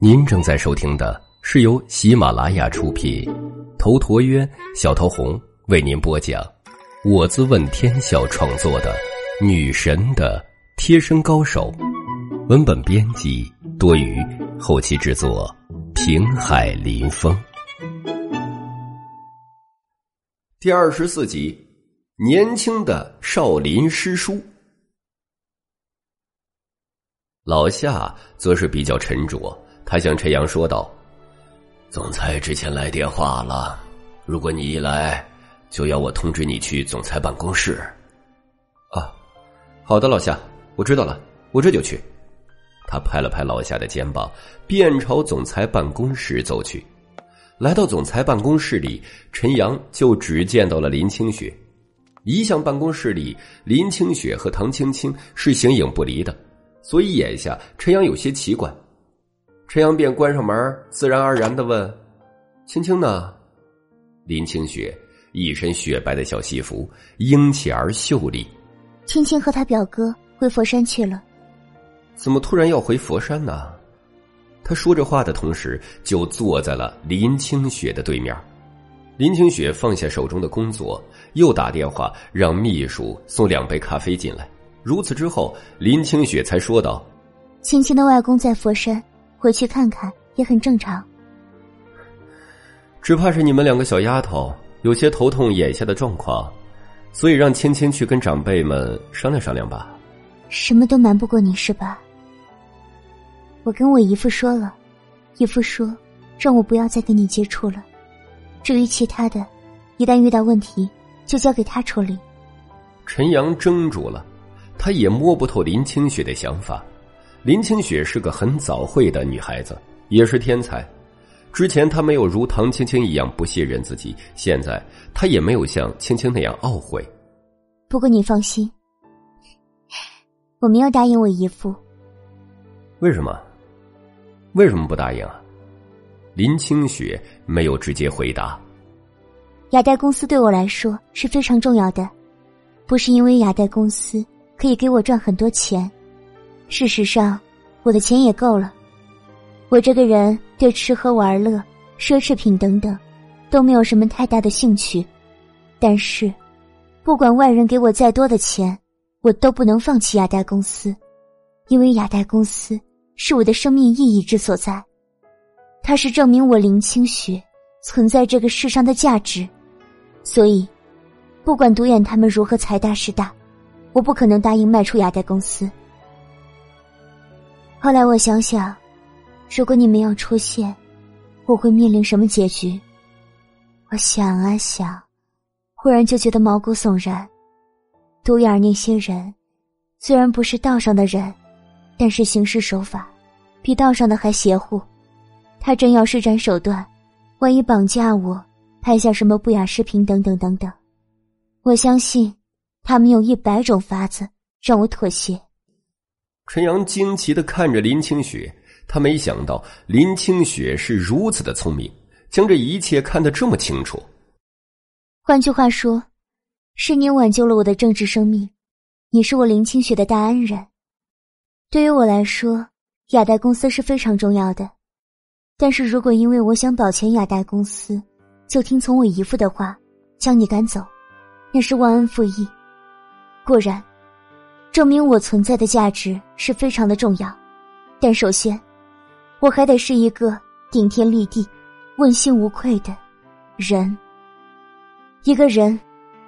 您正在收听的是由喜马拉雅出品，头陀渊、小桃红为您播讲，我自问天笑创作的《女神的贴身高手》，文本编辑多余，后期制作平海林风。第二十四集，年轻的少林师叔。老夏则是比较沉着，他向陈阳说道：“总裁之前来电话了，如果你一来，就要我通知你去总裁办公室。”啊，好的，老夏，我知道了，我这就去。他拍了拍老夏的肩膀，便朝总裁办公室走去。来到总裁办公室里，陈阳就只见到了林清雪。一向办公室里，林清雪和唐青青是形影不离的。所以眼下陈阳有些奇怪，陈阳便关上门，自然而然的问：“青青呢？”林清雪一身雪白的小西服，英气而秀丽。青青和他表哥回佛山去了。怎么突然要回佛山呢？他说着话的同时，就坐在了林清雪的对面。林清雪放下手中的工作，又打电话让秘书送两杯咖啡进来。如此之后，林清雪才说道：“青青的外公在佛山，回去看看也很正常。只怕是你们两个小丫头有些头痛眼下的状况，所以让青青去跟长辈们商量商量吧。什么都瞒不过你是吧？我跟我姨父说了，姨父说让我不要再跟你接触了。至于其他的，一旦遇到问题，就交给他处理。”陈阳怔住了。他也摸不透林清雪的想法。林清雪是个很早慧的女孩子，也是天才。之前她没有如唐青青一样不信任自己，现在她也没有像青青那样懊悔。不过你放心，我没有答应我姨父。为什么？为什么不答应啊？林清雪没有直接回答。雅代公司对我来说是非常重要的，不是因为雅代公司。可以给我赚很多钱，事实上，我的钱也够了。我这个人对吃喝玩乐、奢侈品等等，都没有什么太大的兴趣。但是，不管外人给我再多的钱，我都不能放弃雅代公司，因为雅代公司是我的生命意义之所在。它是证明我林清雪存在这个世上的价值。所以，不管独眼他们如何财大势大。我不可能答应卖出雅黛公司。后来我想想，如果你们要出现，我会面临什么结局？我想啊想，忽然就觉得毛骨悚然。独眼儿那些人，虽然不是道上的人，但是行事手法比道上的还邪乎。他真要施展手段，万一绑架我，拍下什么不雅视频等等等等，我相信。他们有一百种法子让我妥协。陈阳惊奇的看着林清雪，他没想到林清雪是如此的聪明，将这一切看得这么清楚。换句话说，是你挽救了我的政治生命，你是我林清雪的大恩人。对于我来说，雅代公司是非常重要的，但是如果因为我想保全雅代公司，就听从我姨父的话，将你赶走，那是忘恩负义。果然，证明我存在的价值是非常的重要。但首先，我还得是一个顶天立地、问心无愧的人。一个人，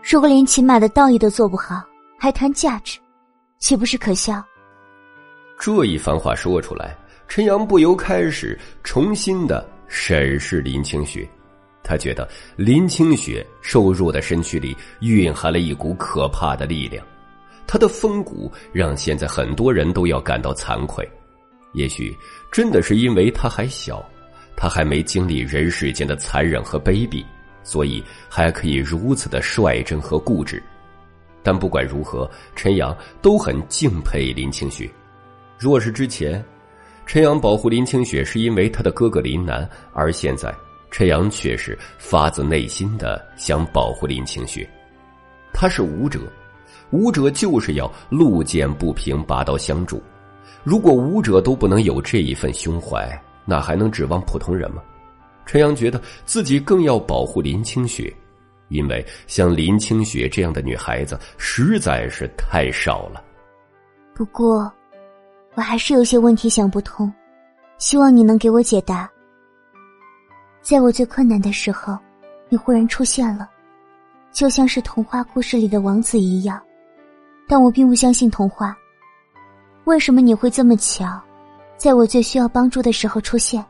如果连起码的道义都做不好，还谈价值，岂不是可笑？这一番话说出来，陈阳不由开始重新的审视林清雪。他觉得林清雪瘦弱的身躯里蕴含了一股可怕的力量，她的风骨让现在很多人都要感到惭愧。也许真的是因为她还小，她还没经历人世间的残忍和卑鄙，所以还可以如此的率真和固执。但不管如何，陈阳都很敬佩林清雪。若是之前，陈阳保护林清雪是因为他的哥哥林南，而现在。陈阳却是发自内心的想保护林清雪，他是武者，武者就是要路见不平拔刀相助，如果武者都不能有这一份胸怀，那还能指望普通人吗？陈阳觉得自己更要保护林清雪，因为像林清雪这样的女孩子实在是太少了。不过，我还是有些问题想不通，希望你能给我解答。在我最困难的时候，你忽然出现了，就像是童话故事里的王子一样，但我并不相信童话。为什么你会这么巧，在我最需要帮助的时候出现？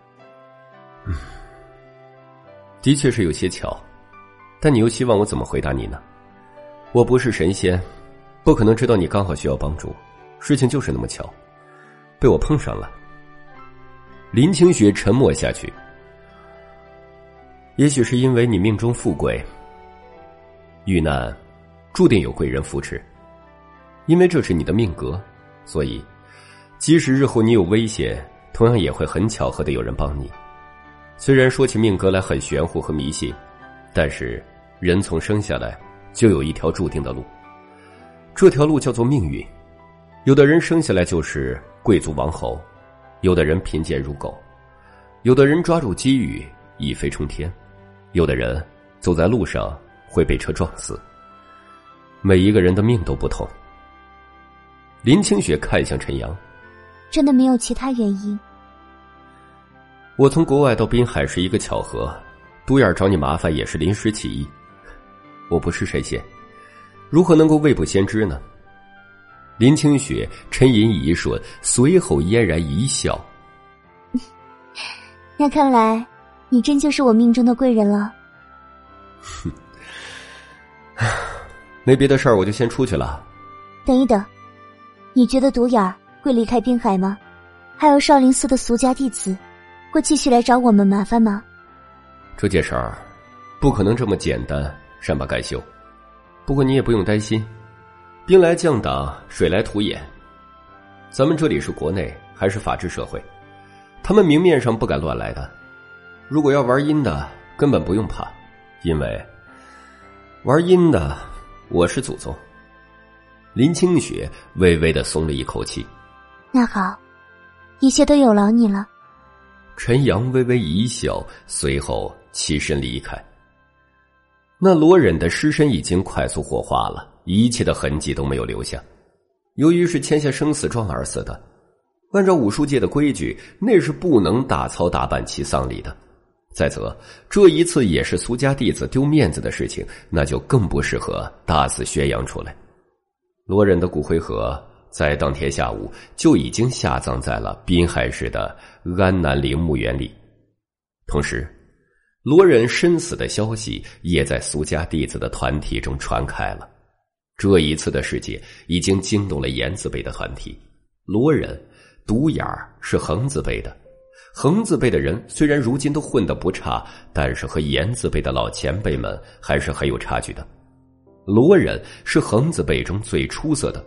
的确是有些巧，但你又希望我怎么回答你呢？我不是神仙，不可能知道你刚好需要帮助。事情就是那么巧，被我碰上了。林清雪沉默下去。也许是因为你命中富贵，遇难注定有贵人扶持，因为这是你的命格，所以即使日后你有危险，同样也会很巧合的有人帮你。虽然说起命格来很玄乎和迷信，但是人从生下来就有一条注定的路，这条路叫做命运。有的人生下来就是贵族王侯，有的人贫贱如狗，有的人抓住机遇一飞冲天，有的人走在路上会被车撞死。每一个人的命都不同。林清雪看向陈阳，真的没有其他原因。我从国外到滨海是一个巧合，独眼找你麻烦也是临时起意。我不是神仙，如何能够未卜先知呢？林清雪沉吟一瞬，随后嫣然一笑。那看来，你真就是我命中的贵人了。哼，没别的事儿，我就先出去了。等一等，你觉得独眼儿会离开滨海吗？还有少林寺的俗家弟子。会继续来找我们麻烦吗？这件事儿不可能这么简单，善罢甘休。不过你也不用担心，兵来将挡，水来土掩。咱们这里是国内，还是法治社会，他们明面上不敢乱来的。如果要玩阴的，根本不用怕，因为玩阴的我是祖宗。林清雪微微的松了一口气。那好，一切都有劳你了。陈阳微微一笑，随后起身离开。那罗忍的尸身已经快速火化了，一切的痕迹都没有留下。由于是签下生死状而死的，按照武术界的规矩，那是不能大操大办其丧礼的。再则，这一次也是苏家弟子丢面子的事情，那就更不适合大肆宣扬出来。罗忍的骨灰盒。在当天下午就已经下葬在了滨海市的安南陵墓园里，同时，罗忍身死的消息也在苏家弟子的团体中传开了。这一次的事件已经惊动了言字辈的团体。罗忍、独眼儿是横字辈的，横字辈的人虽然如今都混得不差，但是和言字辈的老前辈们还是很有差距的。罗忍是横字辈中最出色的。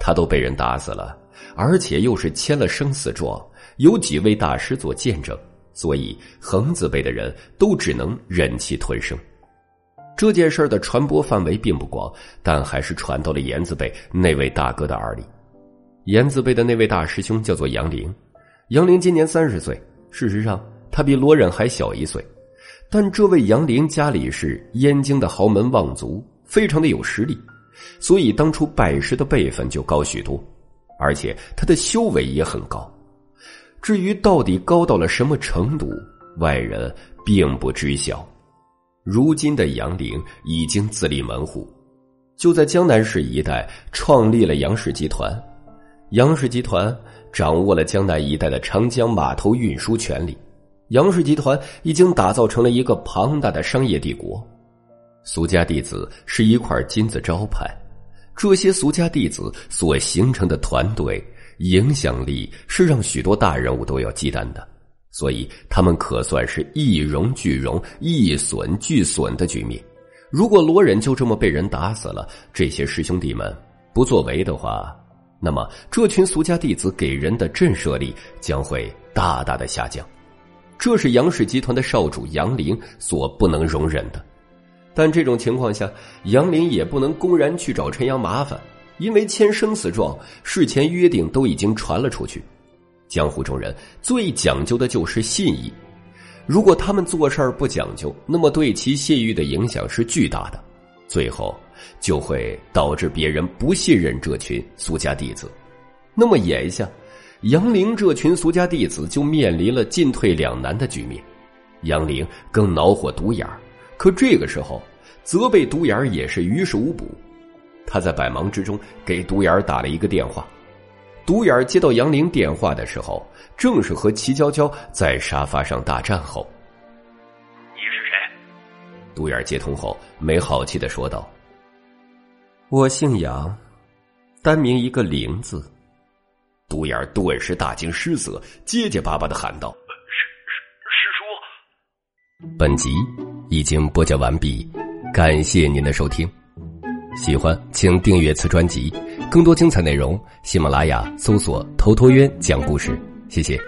他都被人打死了，而且又是签了生死状，有几位大师做见证，所以横字辈的人都只能忍气吞声。这件事的传播范围并不广，但还是传到了言字辈那位大哥的耳里。言字辈的那位大师兄叫做杨凌，杨凌今年三十岁，事实上他比罗忍还小一岁，但这位杨凌家里是燕京的豪门望族，非常的有实力。所以当初拜师的辈分就高许多，而且他的修为也很高。至于到底高到了什么程度，外人并不知晓。如今的杨凌已经自立门户，就在江南市一带创立了杨氏集团。杨氏集团掌握了江南一带的长江码头运输权利，杨氏集团已经打造成了一个庞大的商业帝国。俗家弟子是一块金字招牌，这些俗家弟子所形成的团队影响力是让许多大人物都要忌惮的，所以他们可算是一荣俱荣、一损俱损的局面。如果罗忍就这么被人打死了，这些师兄弟们不作为的话，那么这群俗家弟子给人的震慑力将会大大的下降，这是杨氏集团的少主杨凌所不能容忍的。但这种情况下，杨林也不能公然去找陈阳麻烦，因为签生死状，事前约定都已经传了出去。江湖中人最讲究的就是信义，如果他们做事儿不讲究，那么对其信誉的影响是巨大的，最后就会导致别人不信任这群俗家弟子。那么眼下，杨凌这群俗家弟子就面临了进退两难的局面。杨凌更恼火独眼儿，可这个时候责备独眼儿也是于事无补。他在百忙之中给独眼儿打了一个电话。独眼儿接到杨凌电话的时候，正是和齐娇娇在沙发上大战后。你是谁？独眼儿接通后没好气的说道：“我姓杨，单名一个灵字。”独眼儿顿时大惊失色，结结巴巴的喊道：“师师师叔！”本集已经播讲完毕，感谢您的收听。喜欢请订阅此专辑，更多精彩内容，喜马拉雅搜索“头陀渊讲故事”。谢谢。